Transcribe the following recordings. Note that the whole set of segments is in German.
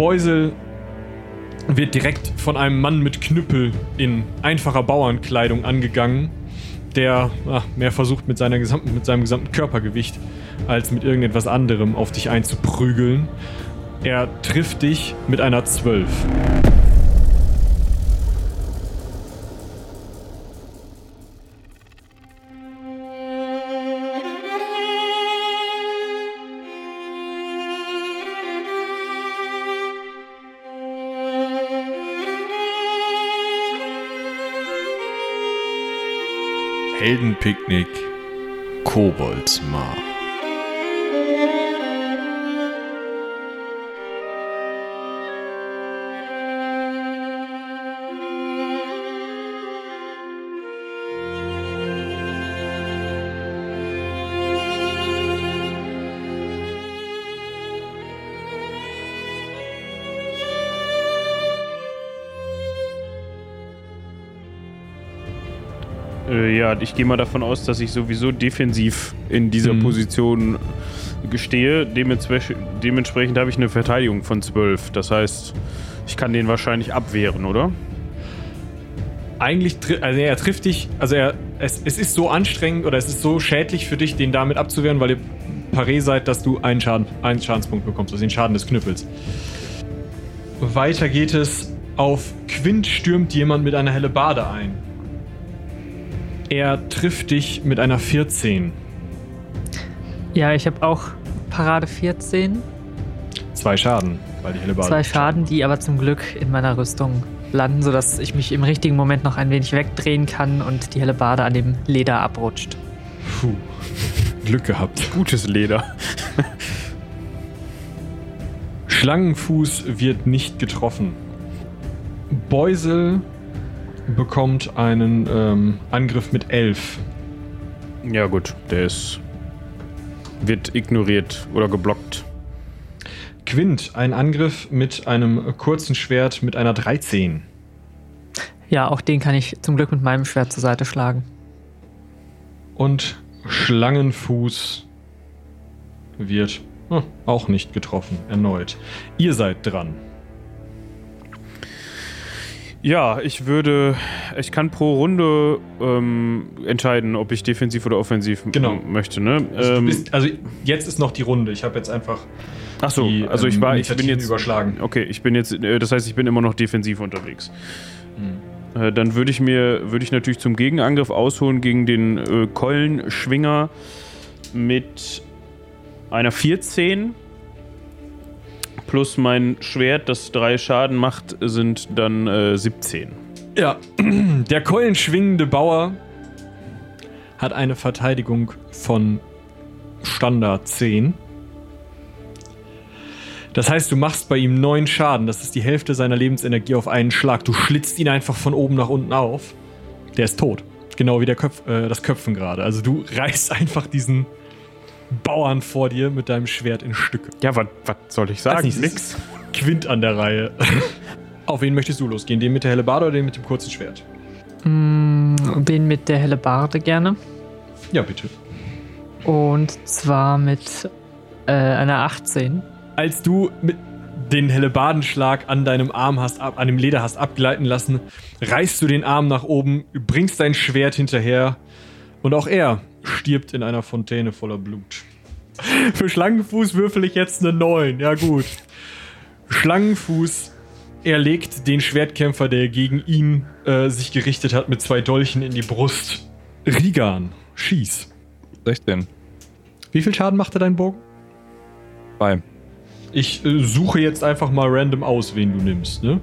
Beusel wird direkt von einem Mann mit Knüppel in einfacher Bauernkleidung angegangen, der ach, mehr versucht mit, seiner gesamten, mit seinem gesamten Körpergewicht als mit irgendetwas anderem auf dich einzuprügeln. Er trifft dich mit einer 12. Heldenpicknick Koboldsmar. Ja, ich gehe mal davon aus, dass ich sowieso defensiv in dieser Mhm. Position gestehe. Dementsprechend, dementsprechend habe ich eine Verteidigung von 12. Das heißt, ich kann den wahrscheinlich abwehren, oder? Eigentlich, also er trifft dich, also er, es, es ist so anstrengend oder es ist so schädlich für dich, den damit abzuwehren, weil ihr paré seid, dass du einen, Schaden, einen Schadenspunkt bekommst, also den Schaden des Knüppels. Weiter geht es. Auf Quint stürmt jemand mit einer Hellebarde ein. Er trifft dich mit einer 14. Ja, ich habe auch Parade 14. Zwei Schaden, weil die Hellebarde. Zwei Schaden, die aber zum Glück in meiner Rüstung landen, sodass ich mich im richtigen Moment noch ein wenig wegdrehen kann und die helle Bade an dem Leder abrutscht. Puh. Glück gehabt. Gutes Leder. Schlangenfuß wird nicht getroffen. Beusel bekommt einen ähm, Angriff mit 11. Ja, gut, der ist. wird ignoriert oder geblockt. Quint, ein Angriff mit einem kurzen Schwert mit einer 13. Ja, auch den kann ich zum Glück mit meinem Schwert zur Seite schlagen. Und Schlangenfuß wird hm, auch nicht getroffen, erneut. Ihr seid dran. Ja, ich würde. Ich kann pro Runde ähm, entscheiden, ob ich defensiv oder offensiv Genau. möchte, ne? Also, Ähm, bist, also jetzt ist noch die Runde. Ich habe jetzt einfach ach so, die also ich ähm, war. Ich bin jetzt. überschlagen. Okay, ich bin jetzt. äh, Das heißt, ich bin immer noch defensiv unterwegs. Hm. Äh, Dann würde ich mir, würde ich natürlich zum Gegenangriff ausholen gegen den äh, Keulenschwinger mit einer 14 plus mein Schwert, das drei Schaden macht, sind dann äh, 17. Ja, der keulenschwingende Bauer hat eine Verteidigung von Standard 10. Das heißt, du machst bei ihm 9 Schaden. Das ist die Hälfte seiner Lebensenergie auf einen Schlag. Du schlitzt ihn einfach von oben nach unten auf. Der ist tot. Genau wie der Köpf, äh, das Köpfen gerade. Also du reißt einfach diesen Bauern vor dir mit deinem Schwert in Stücke. Ja, was soll ich sagen? Es ist Quint an der Reihe. Auf wen möchtest du losgehen? Den mit der Hellebarde oder den mit dem kurzen Schwert? Mm, Den mit der helle Barde gerne. Ja, bitte. Und zwar mit äh, einer 18. Als du mit den Hellebardenschlag an deinem Arm hast, ab, an dem Leder hast abgleiten lassen, reißt du den Arm nach oben, bringst dein Schwert hinterher und auch er stirbt in einer Fontäne voller Blut. Für Schlangenfuß würfel ich jetzt eine 9. Ja, gut. Schlangenfuß erlegt den Schwertkämpfer, der gegen ihn äh, sich gerichtet hat, mit zwei Dolchen in die Brust. Rigan, schieß. 16. Wie viel Schaden machte dein Bogen? Zwei. Ich äh, suche jetzt einfach mal random aus, wen du nimmst, ne?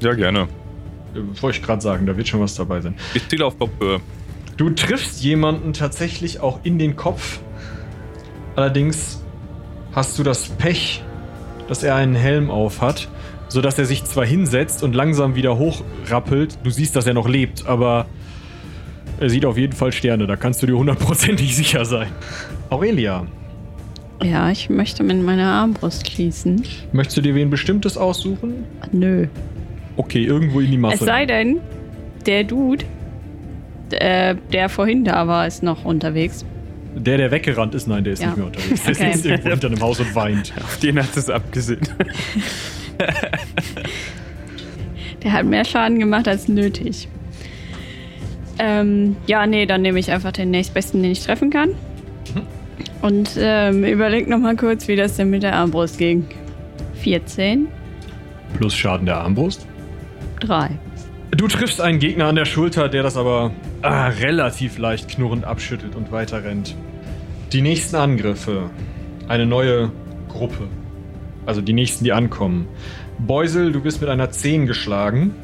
Ja, gerne. Äh, Wollte ich gerade sagen, da wird schon was dabei sein. Ich ziele auf Bobbhöhe. Du triffst jemanden tatsächlich auch in den Kopf. Allerdings hast du das Pech, dass er einen Helm auf hat, sodass er sich zwar hinsetzt und langsam wieder hochrappelt. Du siehst, dass er noch lebt, aber er sieht auf jeden Fall Sterne. Da kannst du dir hundertprozentig sicher sein. Aurelia, Ja, ich möchte mit meiner Armbrust schließen. möchtest du dir wen Bestimmtes aussuchen? Nö. Okay, irgendwo in die Masse. Es sei denn, der Dude, äh, der vorhin da war, ist noch unterwegs. Der, der weggerannt ist, nein, der ist Ja. nicht mehr unterwegs. Der Okay. sitzt irgendwo hinter einem Haus und weint. Auf den hat es abgesehen. Der hat mehr Schaden gemacht als nötig. Ähm, ja, nee, dann nehme ich einfach den nächstbesten, den ich treffen kann. Und ähm, überleg noch mal kurz, wie das denn mit der Armbrust ging. 14, Plus Schaden der Armbrust. 3. Du triffst einen Gegner an der Schulter, der das aber ah, relativ leicht knurrend abschüttelt und weiter rennt. Die nächsten Angriffe. Eine neue Gruppe. Also die nächsten, die ankommen. Beusel, du bist mit einer 10 geschlagen.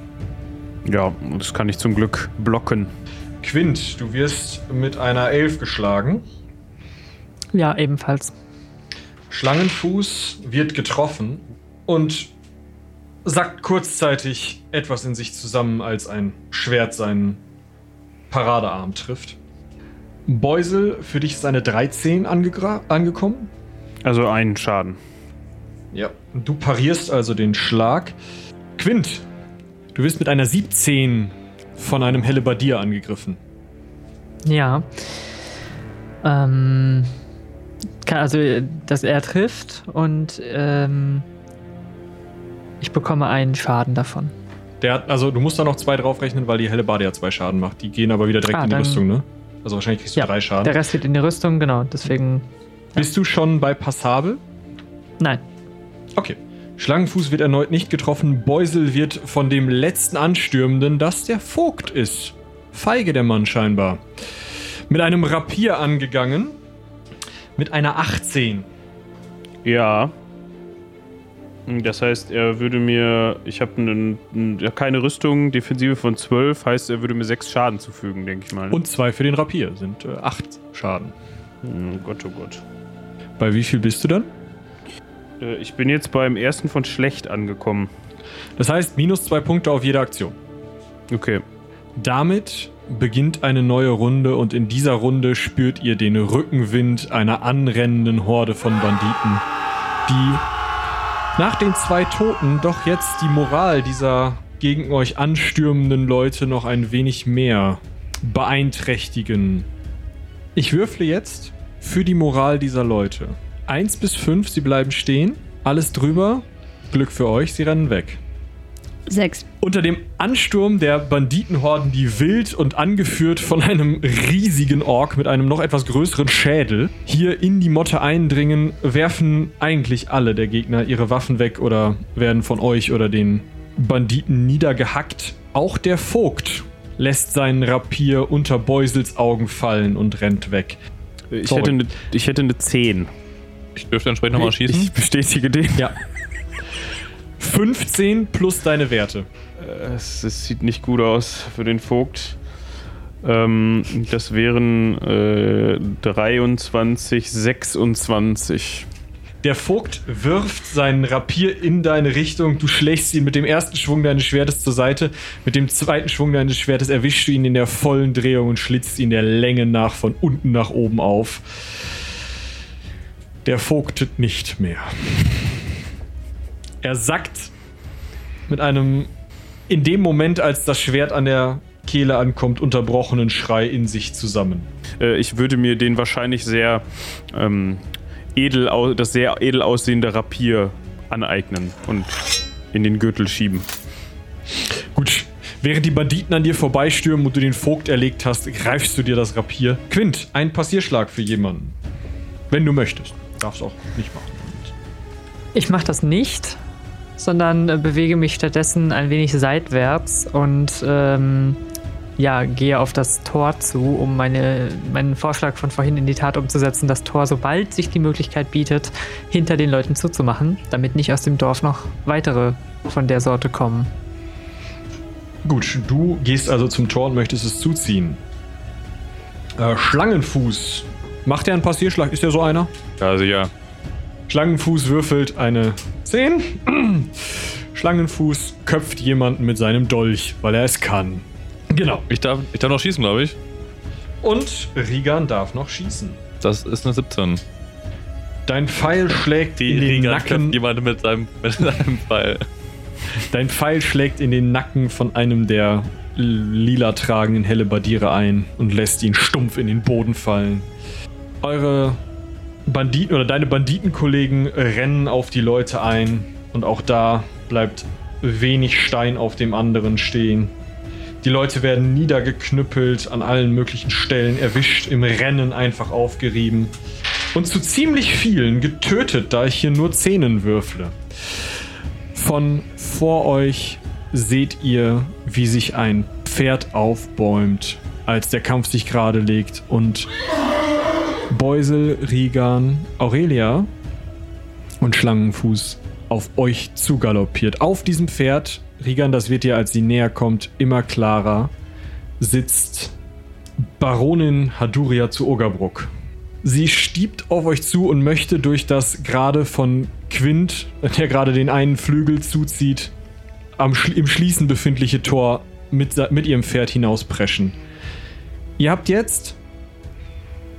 Ja, das kann ich zum Glück blocken. Quint, du wirst mit einer 11 geschlagen. Ja, ebenfalls. Schlangenfuß wird getroffen und sackt kurzzeitig etwas in sich zusammen, als ein Schwert seinen Paradearm trifft. Beusel, für dich ist eine 13 angegra- angekommen. Also einen Schaden. Ja. Du parierst also den Schlag. Quint, du wirst mit einer 17 von einem Hellebardier angegriffen. Ja. Ähm, kann also, dass er trifft und ähm, ich bekomme einen Schaden davon. Der hat, also du musst da noch zwei draufrechnen, weil die Hellebardier zwei Schaden macht. Die gehen aber wieder direkt Ah, in die dann- Rüstung, ne? Also wahrscheinlich kriegst du Ja, drei Schaden. Der Rest geht in die Rüstung, genau. Deswegen, Bist du schon bei Passabel? nein. Okay. Schlangenfuß wird erneut nicht getroffen. Beusel wird von dem letzten Anstürmenden, das der Vogt ist. Feige der Mann scheinbar. Mit einem Rapier angegangen. Mit einer 18. Ja. Das heißt, er würde mir. Ich habe keine Rüstung, Defensive von 12, heißt, er würde mir 6 Schaden zufügen, denke ich mal. ne? Und zwei für den Rapier sind äh, acht Schaden. Oh Gott, oh Gott. Bei wie viel bist du dann? Äh, Ich bin jetzt beim ersten von schlecht angekommen. Das heißt, minus zwei Punkte auf jede Aktion. Okay. Damit beginnt eine neue Runde und in dieser Runde spürt ihr den Rückenwind einer anrennenden Horde von Banditen, die nach den zwei Toten doch jetzt die Moral dieser gegen euch anstürmenden Leute noch ein wenig mehr beeinträchtigen. Ich würfle jetzt für die Moral dieser Leute. 1 bis 5, sie bleiben stehen. Alles drüber. Glück für euch, sie rennen weg. 6. Unter dem Ansturm der Banditenhorden, die wild und angeführt von einem riesigen Ork mit einem noch etwas größeren Schädel hier in die Motte eindringen, werfen eigentlich alle der Gegner ihre Waffen weg oder werden von euch oder den Banditen niedergehackt. Auch der Vogt lässt seinen Rapier unter Beusels Augen fallen und rennt weg. Ich Sorry. hätte, eine, ich hätte eine 10. Ich dürfte entsprechend nochmal schießen. Ich bestätige den. Ja. 15 plus deine Werte. Es, es sieht nicht gut aus für den Vogt. Ähm, das wären äh, 23, 26. Der Vogt wirft seinen Rapier in deine Richtung. Du schlägst ihn mit dem ersten Schwung deines Schwertes zur Seite. Mit dem zweiten Schwung deines Schwertes erwischst du ihn in der vollen Drehung und schlitzt ihn der Länge nach von unten nach oben auf. Der vogtet nicht mehr. Er sackt mit einem, in dem Moment, als das Schwert an der Kehle ankommt, unterbrochenen Schrei in sich zusammen. Äh, ich würde mir den wahrscheinlich sehr ähm, edel, das sehr edel aussehende Rapier aneignen und in den Gürtel schieben. Gut. Während die Banditen an dir vorbeistürmen und du den Vogt erlegt hast, greifst du dir das Rapier. Quint, ein Passierschlag für jemanden. Wenn du möchtest. Darfst auch nicht machen. Ich mache das nicht, sondern äh, bewege mich stattdessen ein wenig seitwärts und ähm, ja, gehe auf das Tor zu, um meine, meinen Vorschlag von vorhin in die Tat umzusetzen, das Tor, sobald sich die Möglichkeit bietet, hinter den Leuten zuzumachen, damit nicht aus dem Dorf noch weitere von der Sorte kommen. Gut, du gehst also zum Tor und möchtest es zuziehen. Äh, Schlangenfuß. Macht er einen Passierschlag? Ist er so einer? Also ja. Schlangenfuß würfelt eine 10. Schlangenfuß köpft jemanden mit seinem Dolch, weil er es kann. Genau. Ich darf, ich darf noch schießen, glaube ich. Und Rigan darf noch schießen. Das ist eine 17. Dein Pfeil schlägt in den Regan Nacken. jemanden mit seinem, mit seinem Pfeil. Dein Pfeil schlägt in den Nacken von einem der lila tragenden Hellebardiere ein und lässt ihn stumpf in den Boden fallen. Eure Banditen oder deine Banditenkollegen rennen auf die Leute ein und auch da bleibt wenig Stein auf dem anderen stehen. Die Leute werden niedergeknüppelt, an allen möglichen Stellen erwischt, im Rennen einfach aufgerieben. Und zu ziemlich vielen getötet, da ich hier nur Zähnen würfle. Von vor euch seht ihr, wie sich ein Pferd aufbäumt, als der Kampf sich gerade legt und Beusel, Rigan, Aurelia und Schlangenfuß auf euch zugaloppiert. Auf diesem Pferd, Rigan, das wird dir, als sie näher kommt, immer klarer, sitzt Baronin Haduria zu Ogerbruck. Sie stiebt auf euch zu und möchte durch das gerade von Quint, der gerade den einen Flügel zuzieht, am, Schli- im Schließen befindliche Tor mit, mit ihrem Pferd hinauspreschen. Ihr habt jetzt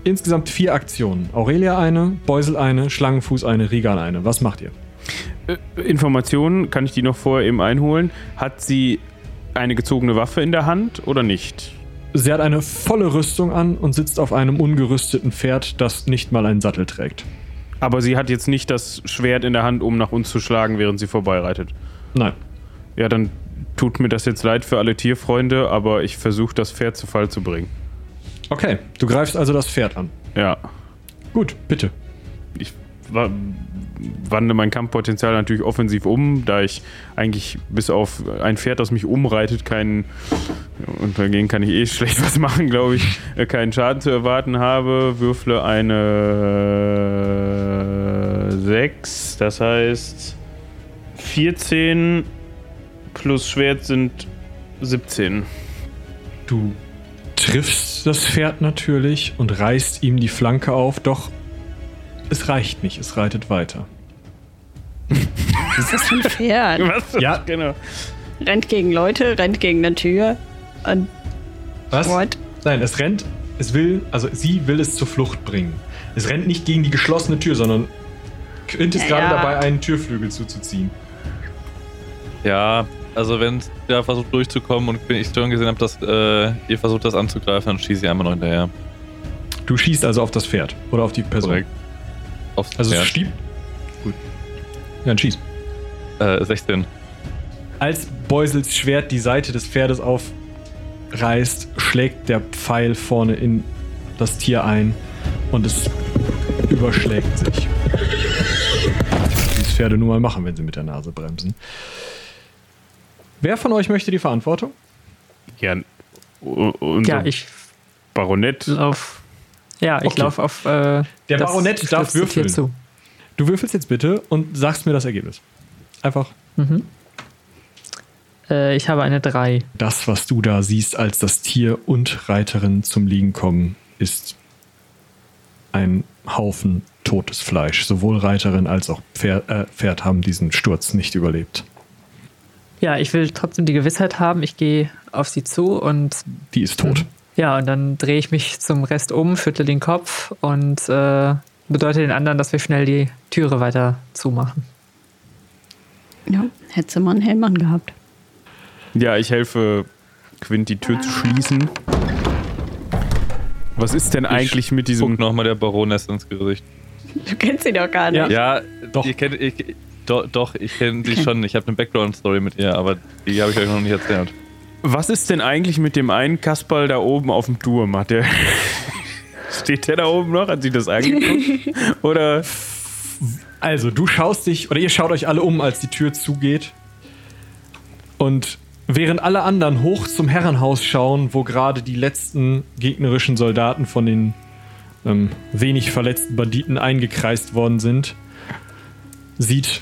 insgesamt vier Aktionen. Aurelia eine, Beusel eine, Schlangenfuß eine, Rigan eine. Was macht ihr? Äh, Informationen, kann ich die noch vorher eben einholen? Hat sie eine gezogene Waffe in der Hand oder nicht? Sie hat eine volle Rüstung an und sitzt auf einem ungerüsteten Pferd, das nicht mal einen Sattel trägt. Aber sie hat jetzt nicht das Schwert in der Hand, um nach uns zu schlagen, während sie vorbeireitet. Nein. Ja, dann tut mir das jetzt leid für alle Tierfreunde, aber ich versuche das Pferd zu Fall zu bringen. Okay, du greifst also das Pferd an. Ja. Gut, bitte. Ich wa- wandle mein Kampfpotenzial natürlich offensiv um, da ich eigentlich bis auf ein Pferd, das mich umreitet, keinen, und dagegen kann ich eh schlecht was machen, glaube ich, äh, keinen Schaden zu erwarten habe. Würfle eine 6, das heißt 14 plus Schwert sind 17. Du triffst das Pferd natürlich und reißt ihm die Flanke auf, doch es reicht nicht, es reitet weiter. Was ist das für ein Pferd? Was? Ja. genau. rennt gegen Leute, rennt gegen eine Tür. Und Was? what? Nein, es rennt, es will, also sie will es zur Flucht bringen. Es rennt nicht gegen die geschlossene Tür, sondern Quint ist Ja, gerade ja. dabei, einen Türflügel zuzuziehen. Ja, also wenn der versucht durchzukommen und ich schon gesehen habe, dass äh, ihr versucht das anzugreifen, dann schieße ich einmal noch hinterher. Du schießt also auf das Pferd oder auf die Person. Korrekt. Aufs Also es Pferd. stiebt. Gut. Ja, dann schieß. Äh, 16. Als Beusels Schwert die Seite des Pferdes aufreißt, schlägt der Pfeil vorne in das Tier ein und es überschlägt sich. Wie es Pferde nun mal machen, wenn sie mit der Nase bremsen. Wer von euch möchte die Verantwortung? Ja, unser Ja, ich Baronett. lauf. Ja, ich Okay. lauf auf. Äh, Der das Baronett darf würfeln. Zu. Du würfelst jetzt bitte und sagst mir das Ergebnis. Einfach Äh, ich habe eine 3. das, was du da siehst, als das Tier und Reiterin zum Liegen kommen, ist ein Haufen totes Fleisch. Sowohl Reiterin als auch Pferd, äh, Pferd haben diesen Sturz nicht überlebt. Ja, ich will trotzdem die Gewissheit haben, ich gehe auf sie zu und Die ist tot. ja, und dann drehe ich mich zum Rest um, schüttle den Kopf und äh, bedeute den anderen, dass wir schnell die Türe weiter zumachen. Ja, hätte man einen Helm angehabt. Ja, ich helfe Quint, die Tür zu schließen. Was ist denn eigentlich mit Guck diesem. nochmal der Baroness ins Gesicht. Du kennst sie doch gar nicht. Ja. Ja, Doch. Ihr kennt, ich, do, doch, ich kenne sie schon. Ich habe eine Background-Story mit ihr, aber die habe ich euch noch nicht erzählt. Was ist denn eigentlich mit dem einen Kasperl da oben auf dem Turm? Hat der. Steht der da oben noch? Hat sich das angeguckt? Oder. Also, du schaust dich, oder ihr schaut euch alle um, als die Tür zugeht. Und während alle anderen hoch zum Herrenhaus schauen, wo gerade die letzten gegnerischen Soldaten von den ähm, wenig verletzten Banditen eingekreist worden sind, sieht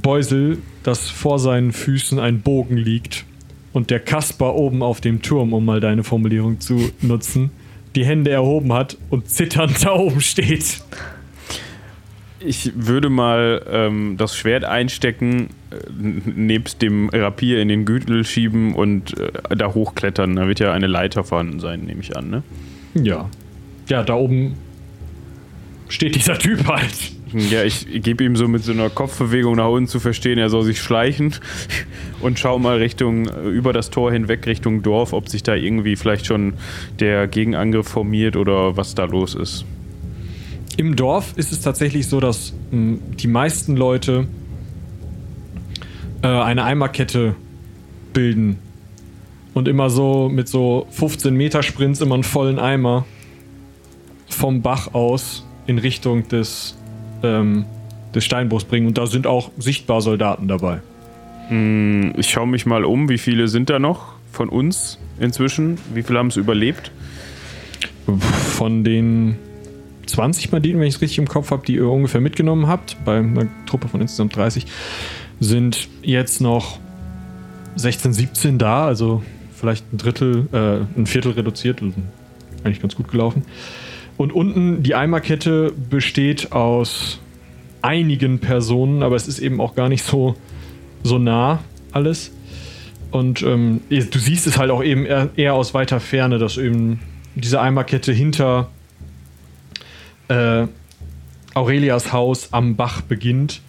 Beusel, dass vor seinen Füßen ein Bogen liegt und der Kasper oben auf dem Turm, um mal deine Formulierung zu nutzen, die Hände erhoben hat und zitternd da oben steht. Ich würde mal ähm, das Schwert einstecken, äh, nebst dem Rapier in den Gürtel schieben und äh, da hochklettern. Da wird ja eine Leiter vorhanden sein, nehme ich an, ne? Ja. Ja, da oben steht dieser Typ halt. Ja, ich gebe ihm so mit so einer Kopfbewegung nach unten zu verstehen, er soll sich schleichen und schau mal Richtung, über das Tor hinweg Richtung Dorf, ob sich da irgendwie vielleicht schon der Gegenangriff formiert oder was da los ist. Im Dorf ist es tatsächlich so, dass mh, die meisten Leute äh, eine Eimerkette bilden. Und immer so mit so 15 Meter Sprints immer einen vollen Eimer vom Bach aus in Richtung des, ähm, des Steinbruchs bringen. Und da sind auch sichtbar Soldaten dabei. Hm, Ich schaue mich mal um, wie viele sind da noch von uns inzwischen? Wie viele haben es überlebt? Von den 20 Banditen, wenn ich es richtig im Kopf habe, die ihr ungefähr mitgenommen habt, bei einer Truppe von insgesamt 30, sind jetzt noch 16, 17 da, also vielleicht ein Drittel, äh, ein Viertel reduziert, also eigentlich ganz gut gelaufen. Und unten die Eimerkette besteht aus einigen Personen, aber es ist eben auch gar nicht so, so nah alles. Und ähm, du siehst es halt auch eben eher, aus weiter Ferne, dass eben diese Eimerkette hinter äh, Aurelias Haus am Bach beginnt.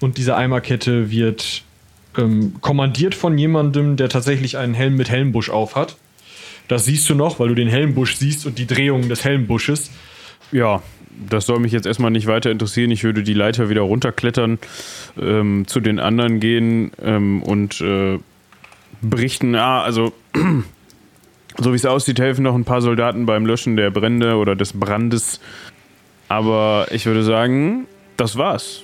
Und diese Eimerkette wird ähm, kommandiert von jemandem, der tatsächlich einen Helm mit Helmbusch aufhat. Das siehst du noch, weil du den Helmbusch siehst und die Drehungen des Helmbusches. Ja, das soll mich jetzt erstmal nicht weiter interessieren. Ich würde die Leiter wieder runterklettern, ähm, zu den anderen gehen ähm, und äh, berichten. Ah, also, so wie es aussieht, helfen noch ein paar Soldaten beim Löschen der Brände oder des Brandes. Aber ich würde sagen, das war's.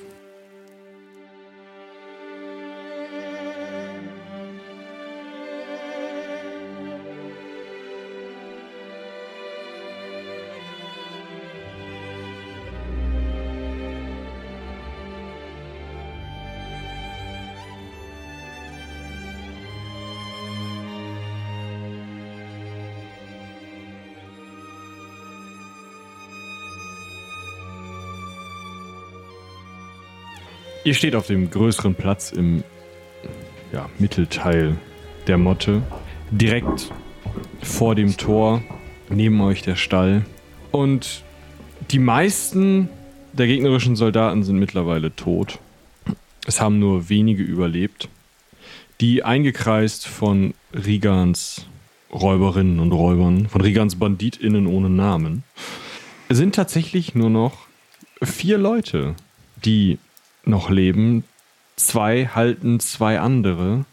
Ihr steht auf dem größeren Platz im ja, Mittelteil der Motte. Direkt vor dem Tor, neben euch der Stall. Und die meisten der gegnerischen Soldaten sind mittlerweile tot. Es haben nur wenige überlebt, die eingekreist von Rigans Räuberinnen und Räubern, von Rigans BanditInnen ohne Namen, sind tatsächlich nur noch vier Leute, die noch leben. Zwei halten zwei andere,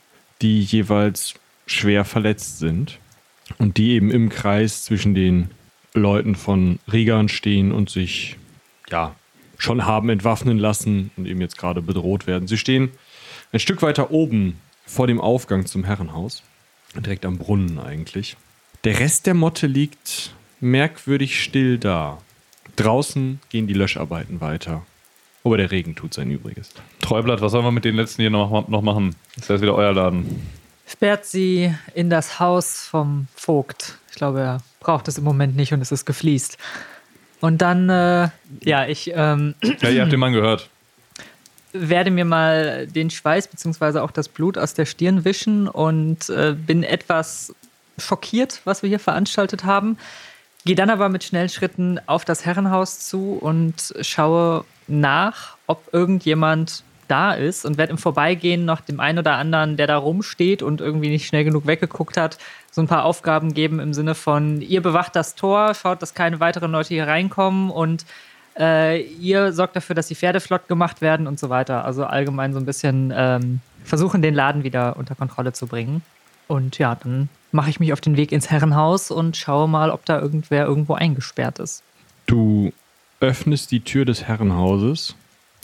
die jeweils schwer verletzt sind und die eben im Kreis zwischen den Leuten von Rigan stehen und sich ja schon haben entwaffnen lassen und eben jetzt gerade bedroht werden. Sie stehen ein Stück weiter oben vor dem Aufgang zum Herrenhaus, direkt am Brunnen eigentlich. Der Rest der Motte liegt merkwürdig still da. Draußen gehen die Löscharbeiten weiter. Aber der Regen tut sein Übriges. Treublatt, was sollen wir mit den letzten hier noch, noch machen? Ist das wieder euer Laden? Sperrt sie in das Haus vom Vogt. Ich glaube, er braucht es im Moment nicht und es ist gefliest. Und dann, äh, ja, ich ähm, Ja, ihr habt den Mann gehört. werde mir mal den Schweiß bzw. auch das Blut aus der Stirn wischen und äh, bin etwas schockiert, was wir hier veranstaltet haben. Gehe dann aber mit schnellen Schritten auf das Herrenhaus zu und schaue nach, ob irgendjemand da ist und werde im Vorbeigehen noch dem einen oder anderen, der da rumsteht und irgendwie nicht schnell genug weggeguckt hat, so ein paar Aufgaben geben im Sinne von, ihr bewacht das Tor, schaut, dass keine weiteren Leute hier reinkommen und äh, ihr sorgt dafür, dass die Pferde flott gemacht werden und so weiter. Also allgemein so ein bisschen ähm, versuchen, den Laden wieder unter Kontrolle zu bringen. Und ja, dann mache ich mich auf den Weg ins Herrenhaus und schaue mal, ob da irgendwer irgendwo eingesperrt ist. Du öffnest die Tür des Herrenhauses.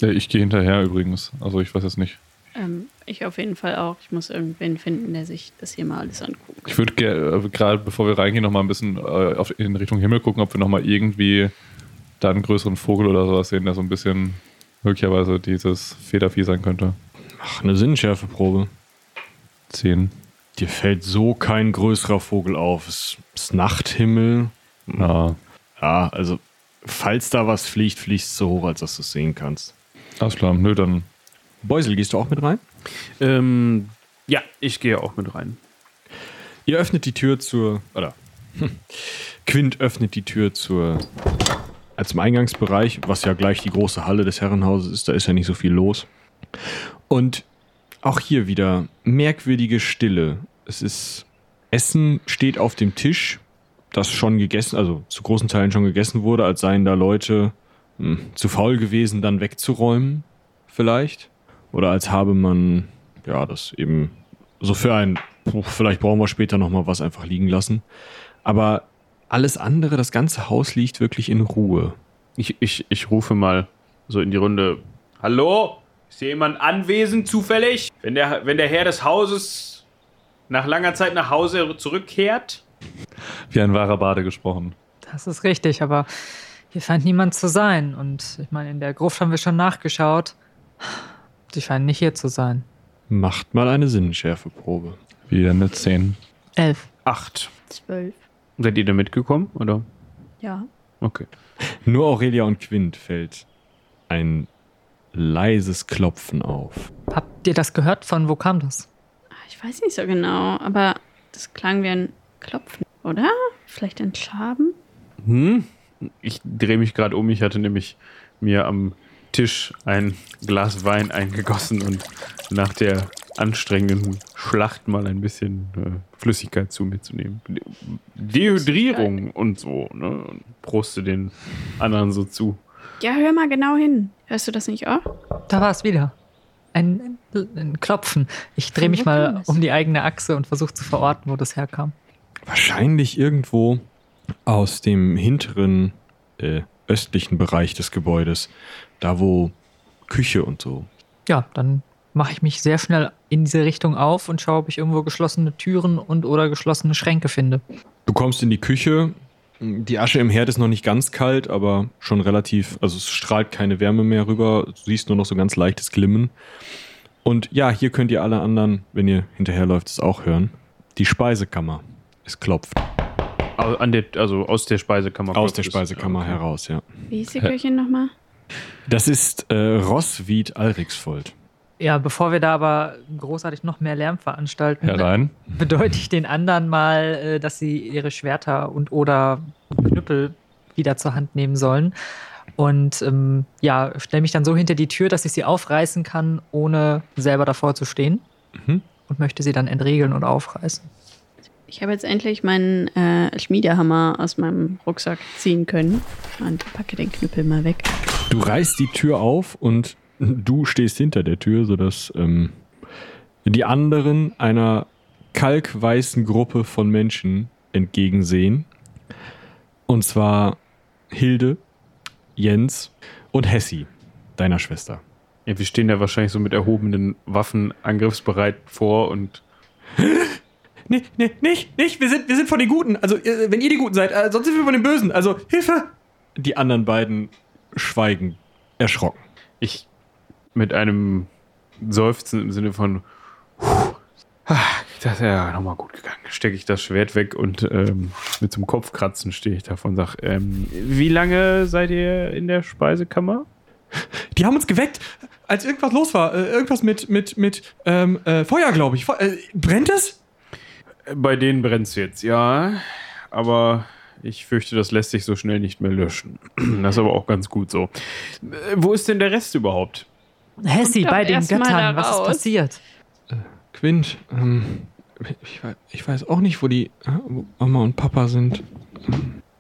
Ja, ich gehe hinterher übrigens. Also ich weiß jetzt nicht. Ähm, ich auf jeden Fall auch. Ich muss irgendwen finden, der sich das hier mal alles anguckt. Ich würde äh, gerade, bevor wir reingehen, noch mal ein bisschen äh, auf, in Richtung Himmel gucken, ob wir noch mal irgendwie da einen größeren Vogel oder sowas sehen, der so ein bisschen möglicherweise dieses Federvieh sein könnte. Ach, eine Sinnschärfeprobe. Zehn. Dir fällt so kein größerer Vogel auf. Es ist Nachthimmel. Ja, Ja, also, falls da was fliegt, fliegt es so hoch, als dass du es sehen kannst. alles klar. Nö, dann Beusel, gehst du auch mit rein? Ähm, ja, ich gehe auch mit rein. Ihr öffnet die Tür zur. Oder. Quint öffnet die Tür zur. Zum Eingangsbereich, was ja gleich die große Halle des Herrenhauses ist, da ist ja nicht so viel los. Und auch hier wieder merkwürdige Stille. Es ist. Essen steht auf dem Tisch, das schon gegessen, also zu großen Teilen schon gegessen wurde, als seien da Leute hm, zu faul gewesen, dann wegzuräumen, vielleicht. Oder als habe man ja, das eben so für ein, puh, vielleicht brauchen wir später nochmal was einfach liegen lassen. Aber alles andere, das ganze Haus liegt wirklich in Ruhe. Ich, ich, ich rufe mal so in die Runde. Hallo? Ist hier jemand anwesend zufällig? Wenn der, wenn der Herr des Hauses nach langer Zeit nach Hause zurückkehrt? Wie ein wahrer Bade gesprochen. Das ist richtig, aber hier scheint niemand zu sein. Und ich meine, in der Gruft haben wir schon nachgeschaut. Sie scheinen nicht hier zu sein. Macht mal eine Sinnenschärfeprobe. Wie eine 10. Elf. Acht. Zwölf. Seid ihr da mitgekommen, oder? Ja. Okay. Nur Aurelia und Quint fällt ein leises Klopfen auf. Habt ihr das gehört? Von wo kam das? Ich weiß nicht so genau, aber das klang wie ein Klopfen, oder? Vielleicht ein Schaben? Hm? Ich drehe mich gerade um. Ich hatte nämlich mir am Tisch ein Glas Wein eingegossen und nach der anstrengenden Schlacht mal ein bisschen äh, Flüssigkeit zu mir zu nehmen. De Dehydrierung und so. Ne? Und proste den anderen so zu. Ja, hör mal genau hin. Hörst du das nicht auch? Da war es wieder. Ein, ein Klopfen. Ich drehe mich mal um die eigene Achse und versuche zu verorten, wo das herkam. Wahrscheinlich irgendwo aus dem hinteren äh, östlichen Bereich des Gebäudes. Da wo Küche und so. Ja, dann mache ich mich sehr schnell in diese Richtung auf und schaue, ob ich irgendwo geschlossene Türen und oder geschlossene Schränke finde. Du kommst in die Küche. Die Asche im Herd ist noch nicht ganz kalt, aber schon relativ, also es strahlt keine Wärme mehr rüber. Du siehst nur noch so ganz leichtes Glimmen. Und ja, hier könnt ihr alle anderen, wenn ihr hinterherläuft, es auch hören. Die Speisekammer. Es klopft. Au- An der, also aus der Speisekammer. Aus der. Speisekammer Okay. heraus, ja. Wie ist die Köchin nochmal? Das ist äh, Rosswied Alriksvold. Ja, bevor wir da aber großartig noch mehr Lärm veranstalten, Herein. bedeute ich den anderen mal, äh, dass sie ihre Schwerter und oder Knüppel wieder zur Hand nehmen sollen. Und ähm, ja, stelle mich dann so hinter die Tür, dass ich sie aufreißen kann, ohne selber davor zu stehen. Mhm. Und möchte sie dann entriegeln und aufreißen. Ich habe jetzt endlich meinen äh, Schmiedehammer aus meinem Rucksack ziehen können und packe den Knüppel mal weg. Du reißt die Tür auf und du stehst hinter der Tür, sodass ähm, die anderen einer kalkweißen Gruppe von Menschen entgegensehen. Und zwar Hilde, Jens und Hessi, deiner Schwester. Ja, wir stehen da wahrscheinlich so mit erhobenen Waffen angriffsbereit vor und Nee, nee, nicht, nicht. Wir sind, wir sind von den Guten. Also, äh, wenn ihr die Guten seid, äh, sonst sind wir von den Bösen. Also, Hilfe! Die anderen beiden schweigen erschrocken. ich mit einem Seufzen im Sinne von "Puh, das ist ja nochmal gut gegangen. Stecke ich das Schwert weg und ähm, mit zum Kopfkratzen stehe ich davon und sage, ähm, wie lange seid ihr in der Speisekammer? Die haben uns geweckt, als irgendwas los war. Äh, irgendwas mit, mit, mit ähm, äh, Feuer, glaube ich. Fe äh, brennt es? Bei denen brennt es jetzt, ja. Aber ich fürchte, das lässt sich so schnell nicht mehr löschen. Das ist aber auch ganz gut so. Äh, wo ist denn der Rest überhaupt? Hessi, bei den Göttern, was ist passiert? Quint, ähm, ich, weiß, ich weiß auch nicht, wo die äh, wo Mama und Papa sind.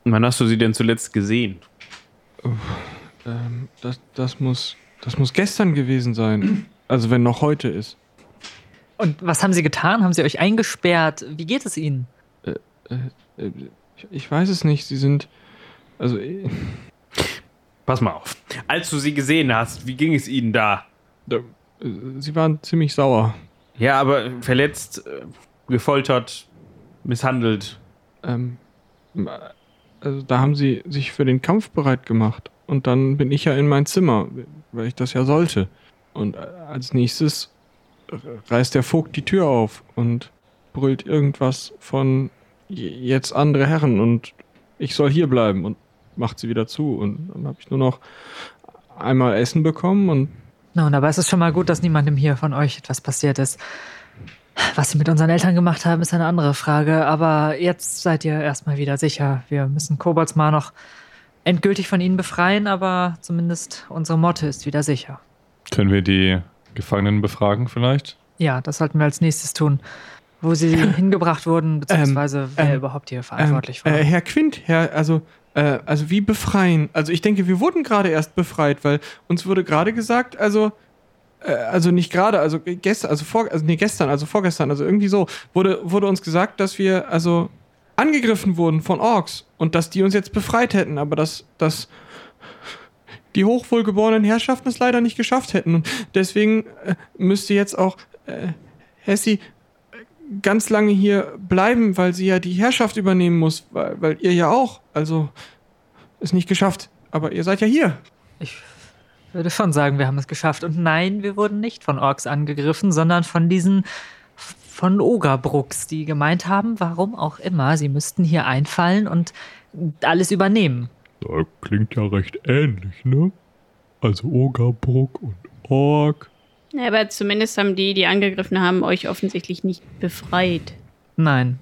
Wann hast du sie denn zuletzt gesehen? Ähm, das, das, muss, das muss gestern gewesen sein. Also, wenn noch heute ist. Und was haben sie getan? Haben sie euch eingesperrt? Wie geht es ihnen? Äh, ich, ich weiß es nicht. Sie sind. Also, äh, Pass mal auf. Als du sie gesehen hast, wie ging es ihnen da? da, äh, sie waren ziemlich sauer. Ja, aber verletzt, äh, gefoltert, misshandelt. Ähm, also da haben sie sich für den Kampf bereit gemacht. Und dann bin ich ja in mein Zimmer, weil ich das ja sollte. Und äh, als nächstes reißt der Vogt die Tür auf und brüllt irgendwas von "J- jetzt andere Herren und ich soll hier bleiben und macht sie wieder zu. Und dann habe ich nur noch einmal Essen bekommen und Nun, aber es ist schon mal gut, dass niemandem hier von euch etwas passiert ist. Was sie mit unseren Eltern gemacht haben, ist eine andere Frage. Aber jetzt seid ihr erstmal wieder sicher. Wir müssen Kobolds mal noch endgültig von ihnen befreien, aber zumindest unsere Motte ist wieder sicher. Können wir die Gefangenen befragen vielleicht? Ja, das sollten wir als nächstes tun. Wo sie hingebracht wurden, beziehungsweise wer ähm, überhaupt hier verantwortlich ähm, war. Äh, Herr Quint, Herr, also, äh, also wie befreien? Also ich denke, wir wurden gerade erst befreit, weil uns wurde gerade gesagt, also, äh, also nicht gerade, also gestern, also vor, also nee, gestern, also vorgestern, also irgendwie so, wurde, wurde uns gesagt, dass wir also angegriffen wurden von Orks und dass die uns jetzt befreit hätten, aber dass, dass die hochwohlgeborenen Herrschaften es leider nicht geschafft hätten. Und deswegen äh, müsste jetzt auch äh, Hessi ganz lange hier bleiben, weil sie ja die Herrschaft übernehmen muss, weil, weil ihr ja auch, also es nicht geschafft. Aber ihr seid ja hier. Ich würde schon sagen, wir haben es geschafft. Und nein, wir wurden nicht von Orks angegriffen, sondern von diesen von Ogerbrucks, die gemeint haben, warum auch immer, sie müssten hier einfallen und alles übernehmen. Das klingt ja recht ähnlich, ne? Also Ogerbruck und Ork. Ja, aber zumindest haben die, die angegriffen haben, euch offensichtlich nicht befreit. Nein.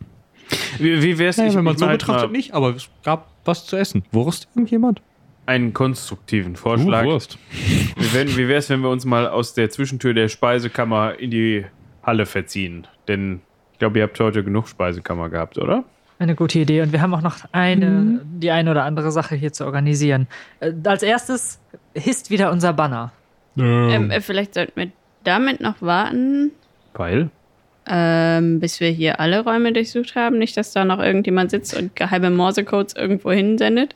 Wie, wie wär's, Ja, ich- wenn man so betrachtet, mal nicht, aber es gab was zu essen. Wurst irgendjemand? einen konstruktiven Uh, Vorschlag. Wurst. Wie, wenn, wie wäre es, wenn wir uns mal aus der Zwischentür der Speisekammer in die Halle verziehen? Denn ich glaube, ihr habt heute genug Speisekammer gehabt, oder? Eine gute Idee. Und wir haben auch noch eine, die eine oder andere Sache hier zu organisieren. Äh, als erstes hisst wieder unser Banner. Ähm, äh, vielleicht sollten wir damit noch warten, Weil? ähm, bis wir hier alle Räume durchsucht haben. Nicht, dass da noch irgendjemand sitzt und geheime Morsecodes irgendwo hinsendet.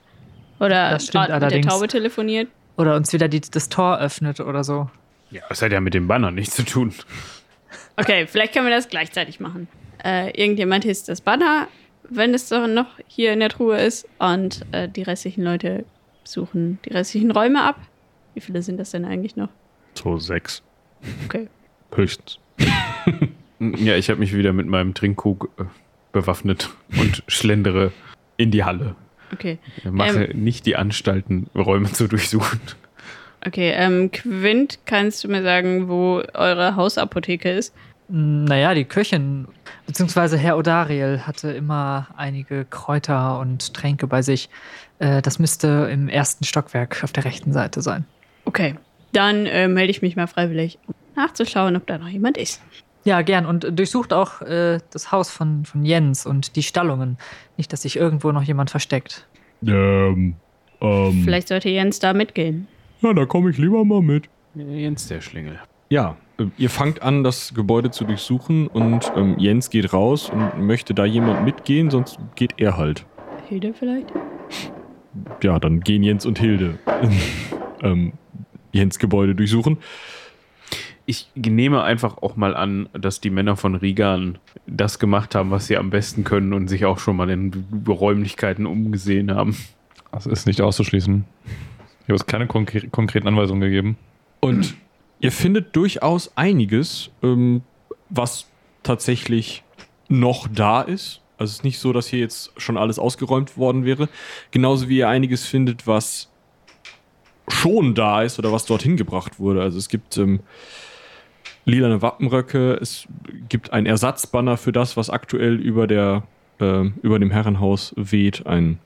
Oder mit der. Taube telefoniert. Oder uns wieder die, das Tor öffnet oder so. Ja, das hat ja mit dem Banner nichts zu tun. Okay, vielleicht können wir das gleichzeitig machen. Äh, irgendjemand hisst das Banner, wenn es doch noch hier in der Truhe ist. Und äh, die restlichen Leute suchen die restlichen Räume ab. Wie viele sind das denn eigentlich noch? So sechs. Okay. Höchstens. Ja, ich habe mich wieder mit meinem Trinkkrug äh, bewaffnet und schlendere in die Halle. Okay. Mache nicht die Anstalten, Räume zu durchsuchen. Okay, ähm, Quint, kannst du mir sagen, wo eure Hausapotheke ist? Naja, die Köchin, beziehungsweise Herr Odariel hatte immer einige Kräuter und Tränke bei sich. Äh, das müsste im ersten Stockwerk auf der rechten Seite sein. Okay. Dann äh, melde ich mich mal freiwillig, um nachzuschauen, ob da noch jemand ist. Ja, gern. Und durchsucht auch äh, das Haus von, von Jens und die Stallungen. Nicht, dass sich irgendwo noch jemand versteckt. Ähm, ähm, Vielleicht sollte Jens da mitgehen. ja, da komme ich lieber mal mit. Jens der Schlingel. Ja, ihr fangt an, das Gebäude zu durchsuchen und ähm, Jens geht raus und möchte da jemand mitgehen, sonst geht er halt. Hilde vielleicht? Ja, dann gehen Jens und Hilde ähm, Jens Gebäude durchsuchen. Ich nehme einfach auch mal an, dass die Männer von Rigan das gemacht haben, was sie am besten können und sich auch schon mal in Räumlichkeiten umgesehen haben. Das ist nicht auszuschließen. Ich habe uns keine konkre konkreten Anweisungen gegeben. Und ihr findet durchaus einiges, ähm, was tatsächlich noch da ist. Also es ist nicht so, dass hier jetzt schon alles ausgeräumt worden wäre. Genauso wie ihr einiges findet, was schon da ist oder was dorthin gebracht wurde. Also es gibt ähm, lilane Wappenröcke, es gibt ein Ersatzbanner für das, was aktuell über, der, äh, über dem Herrenhaus weht, ein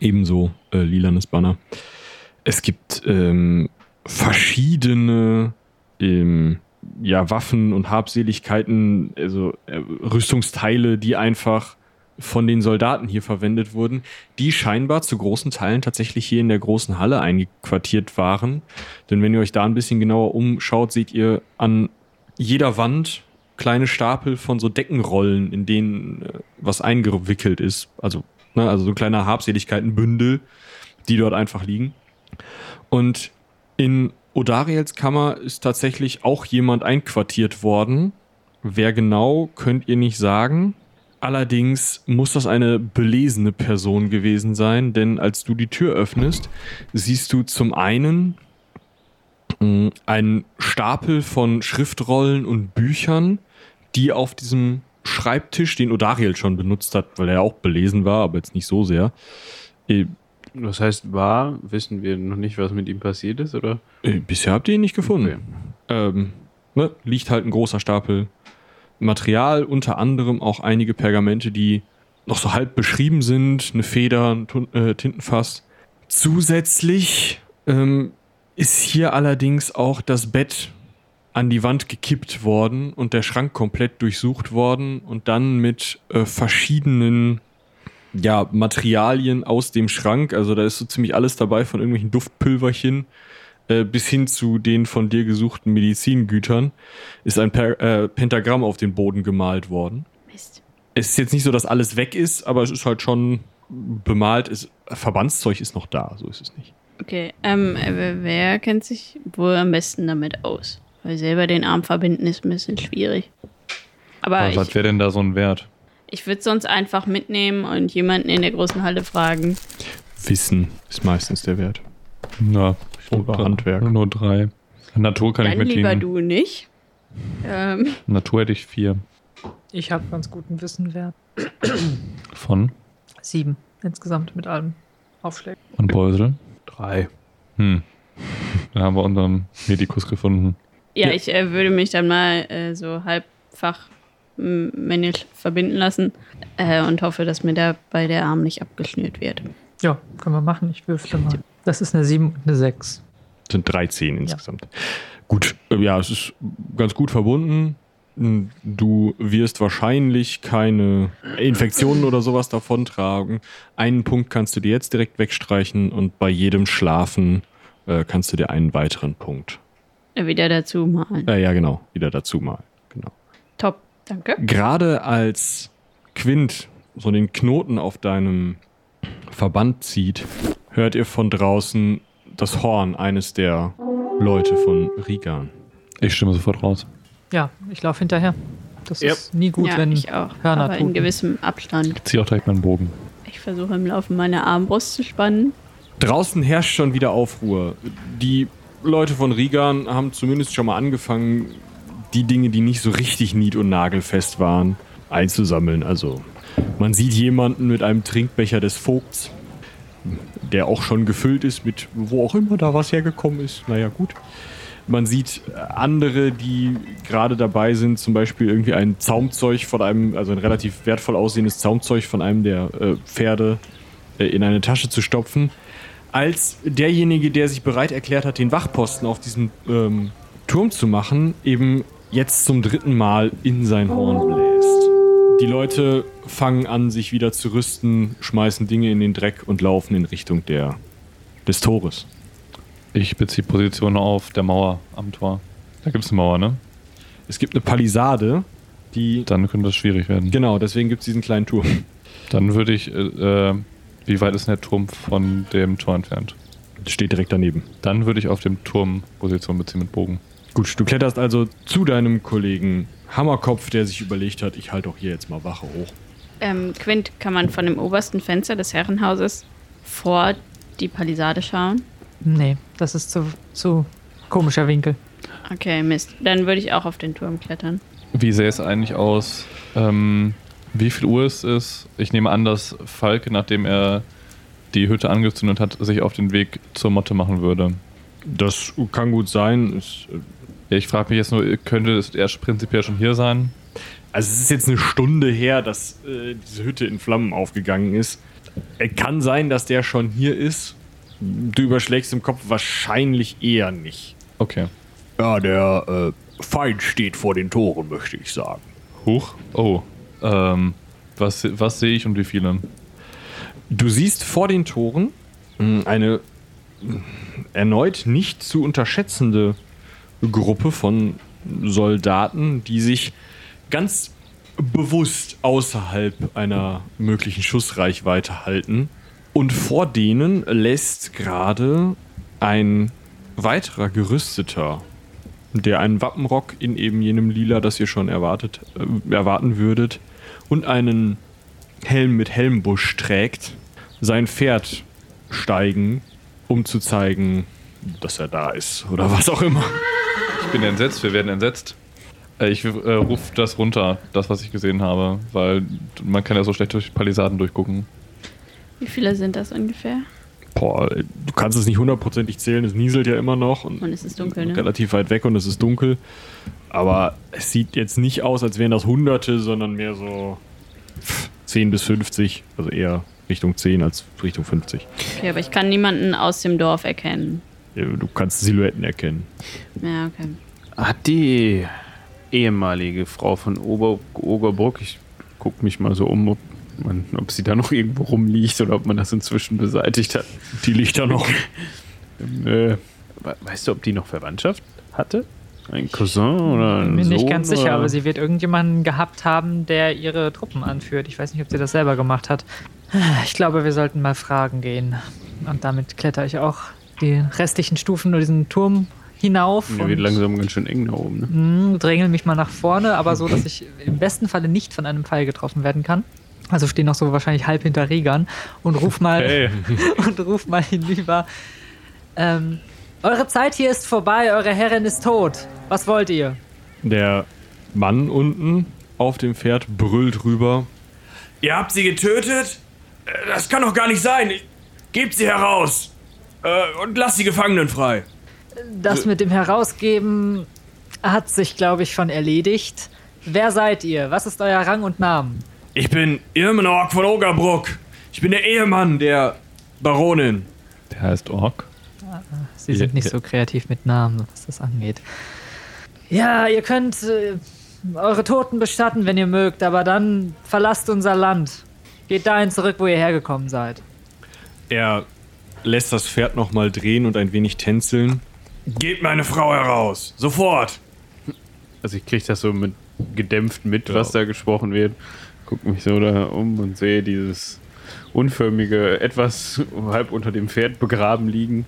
ebenso äh, lilanes Banner. Es gibt ähm, verschiedene ähm, ja, Waffen und Habseligkeiten, also äh, Rüstungsteile, die einfach von den Soldaten hier verwendet wurden, die scheinbar zu großen Teilen tatsächlich hier in der großen Halle eingequartiert waren. Denn wenn ihr euch da ein bisschen genauer umschaut, seht ihr an jeder Wand kleine Stapel von so Deckenrollen, in denen äh, was eingewickelt ist. Also, ne, also so kleine Habseligkeitenbündel, die dort einfach liegen. Und in Odariels Kammer ist tatsächlich auch jemand einquartiert worden. Wer genau, könnt ihr nicht sagen. Allerdings muss das eine belesene Person gewesen sein, denn als du die Tür öffnest, siehst du zum einen mh, einen Stapel von Schriftrollen und Büchern, die auf diesem Schreibtisch, den Odariel schon benutzt hat, weil er auch belesen war, aber jetzt nicht so sehr, äh, Das heißt, war, wissen wir noch nicht, was mit ihm passiert ist, oder? Äh, bisher habt ihr ihn nicht gefunden. Okay. Ähm, ne, liegt halt ein großer Stapel Material, unter anderem auch einige Pergamente, die noch so halb beschrieben sind, eine Feder, ein äh, Tintenfass. Zusätzlich ähm, ist hier allerdings auch das Bett an die Wand gekippt worden und der Schrank komplett durchsucht worden und dann mit äh, verschiedenen ja, Materialien aus dem Schrank, also da ist so ziemlich alles dabei, von irgendwelchen Duftpülverchen äh, bis hin zu den von dir gesuchten Medizingütern ist ein per äh, Pentagramm auf den Boden gemalt worden. Mist. Es ist jetzt nicht so, dass alles weg ist, aber es ist halt schon bemalt. Es, Verbandszeug ist noch da, so ist es nicht. Okay, ähm, äh, wer kennt sich wohl am besten damit aus? Weil selber den Arm verbinden ist ein bisschen schwierig. Aber Aber was wäre denn da so ein Wert? Ich würde sonst einfach mitnehmen und jemanden in der großen Halle fragen. Wissen ist meistens der Wert. Na, Oder Handwerk. Nur drei. Natur kann ich Dann lieber mitnehmen. du nicht. Ähm, Natur hätte ich vier. Ich habe ganz guten Wissenwert. Von Sieben insgesamt mit allem Aufschlägen. und Beusel. Drei. Hm. Dann haben wir unseren Medikus gefunden. ja, Ja. ich äh, würde mich dann mal äh, so halbfach m- männlich verbinden lassen äh, und hoffe, dass mir dabei der Arm nicht abgeschnürt wird. Ja, können wir machen. Ich würfle mal. Das ist eine 7 und eine 6. sind 13 insgesamt. Gut, äh, ja, es ist ganz gut verbunden. Du wirst wahrscheinlich keine Infektionen oder sowas davontragen. Einen Punkt kannst du dir jetzt direkt wegstreichen und bei jedem Schlafen äh, kannst du dir einen weiteren Punkt. Äh, wieder dazu malen. Äh, ja, genau, wieder dazu mal. Genau. Top, danke. Gerade als Quint so den Knoten auf deinem Verband zieht, hört ihr von draußen das Horn eines der Leute von Rigan. Ich stimme sofort raus. Ja, ich laufe hinterher. Das Ja. ist nie gut, ja, wenn ich auch. Hörner aber in tuten. gewissem Abstand. Zieh auch direkt meinen Bogen. Ich versuche im Laufe meiner Armbrust zu spannen. Draußen herrscht schon wieder Aufruhr. Die Leute von Rigan haben zumindest schon mal angefangen, die Dinge, die nicht so richtig nied- und nagelfest waren, einzusammeln. Also man sieht jemanden mit einem Trinkbecher des Vogts, der auch schon gefüllt ist mit wo auch immer da was hergekommen ist. Naja, gut. Man sieht andere, die gerade dabei sind, zum Beispiel irgendwie ein Zaumzeug von einem, also ein relativ wertvoll aussehendes Zaumzeug von einem der äh, Pferde äh, in eine Tasche zu stopfen als derjenige, der sich bereit erklärt hat, den Wachposten auf diesem ähm, Turm zu machen, eben jetzt zum dritten Mal in sein Horn bläst. Die Leute fangen an, sich wieder zu rüsten, schmeißen Dinge in den Dreck und laufen in Richtung der, des Tores. Ich beziehe Position auf der Mauer am Tor. Da gibt es eine Mauer, ne? Es gibt eine Palisade, die. Dann könnte das schwierig werden. Genau, deswegen gibt es diesen kleinen Turm. Dann würde ich, äh, äh, wie weit ist denn der Turm von dem Tor entfernt? Steht direkt daneben. Dann würde ich auf dem Turm Position beziehen mit Bogen. Gut, du kletterst also zu deinem Kollegen Hammerkopf, der sich überlegt hat, ich halte auch hier jetzt mal Wache hoch. Ähm, Quint, kann man von dem obersten Fenster des Herrenhauses vor die Palisade schauen? Nee, das ist zu, zu komischer Winkel. Okay, Mist. Dann würde ich auch auf den Turm klettern. Wie sähe es eigentlich aus? Ähm, wie viel Uhr ist es? Ich nehme an, dass Falke, nachdem er die Hütte angezündet hat, sich auf den Weg zur Motte machen würde. Das kann gut sein. Äh, Ja, ich frage mich jetzt nur, könnte es erst prinzipiell schon hier sein? Also es ist jetzt eine Stunde her, dass äh, diese Hütte in Flammen aufgegangen ist. Es kann sein, dass der schon hier ist. Du überschlägst im Kopf wahrscheinlich eher nicht. Okay. Ja, der äh, Feind steht vor den Toren, möchte ich sagen. Huch. Oh. Ähm, was, was sehe ich und wie viele? Du siehst vor den Toren mh, eine erneut nicht zu unterschätzende Gruppe von Soldaten, die sich ganz bewusst außerhalb einer möglichen Schussreichweite halten. Und vor denen lässt gerade ein weiterer Gerüsteter, der einen Wappenrock in eben jenem Lila, das ihr schon erwartet, äh, erwarten würdet, und einen Helm mit Helmbusch trägt, sein Pferd steigen, um zu zeigen, dass er da ist oder was auch immer. Ich bin entsetzt, wir werden entsetzt. Äh, Ich äh, rufe das runter, das, was ich gesehen habe, weil man kann ja so schlecht durch Palisaden durchgucken. Wie viele sind das ungefähr? Boah, du kannst es nicht hundertprozentig zählen, es nieselt ja immer noch und Und es ist dunkel, ne? relativ weit weg und es ist dunkel. Aber es sieht jetzt nicht aus, als wären das Hunderte, sondern mehr so 10 bis 50. Also eher Richtung 10 als Richtung 50. Okay, aber ich kann niemanden aus dem Dorf erkennen. Du kannst Silhouetten erkennen. Ja, okay. Hat die ehemalige Frau von Ober Ogerbruck, ich guck mich mal so um, ob, man, ob sie da noch irgendwo rumliegt oder ob man das inzwischen beseitigt hat. Die Lichter noch. Äh, we- weißt du, ob die noch Verwandtschaft hatte? Ein Cousin oder ein Bin mir nicht Sohn ganz sicher, oder? aber sie wird irgendjemanden gehabt haben, der ihre Truppen anführt. Ich weiß nicht, ob sie das selber gemacht hat. Ich glaube, wir sollten mal fragen gehen. Und damit kletter ich auch die restlichen Stufen nur diesen Turm hinauf. Mir wird langsam ganz schön eng da oben. Ne? mh, drängel mich mal nach vorne, aber so, dass ich im besten Falle nicht von einem Pfeil getroffen werden kann. Also stehe noch so wahrscheinlich halb hinter Riegern und ruf mal Hey, und ruf mal hinüber. Ähm, eure Zeit hier ist vorbei, eure Herrin ist tot. Was wollt ihr? Der Mann unten auf dem Pferd brüllt rüber. Ihr habt sie getötet? Das kann doch gar nicht sein. Gebt sie heraus. Äh, und lasst die Gefangenen frei. Das mit dem Herausgeben hat sich, glaube ich, schon erledigt. Wer seid ihr? Was ist euer Rang und Namen? Ich bin Irmenorg von Ogerbruck. Ich bin der Ehemann der Baronin. der heißt Ork. Sie sind nicht so kreativ mit Namen, was das angeht. Ja, ihr könnt äh, eure Toten bestatten, wenn ihr mögt, aber dann verlasst unser Land. Geht dahin zurück, wo ihr hergekommen seid. Er lässt das Pferd nochmal drehen und ein wenig tänzeln. Gebt meine Frau heraus. Sofort. Also ich kriege das so mit gedämpft mit, was da gesprochen wird. Guck mich so da um und sehe dieses unförmige etwas halb unter dem Pferd begraben liegen.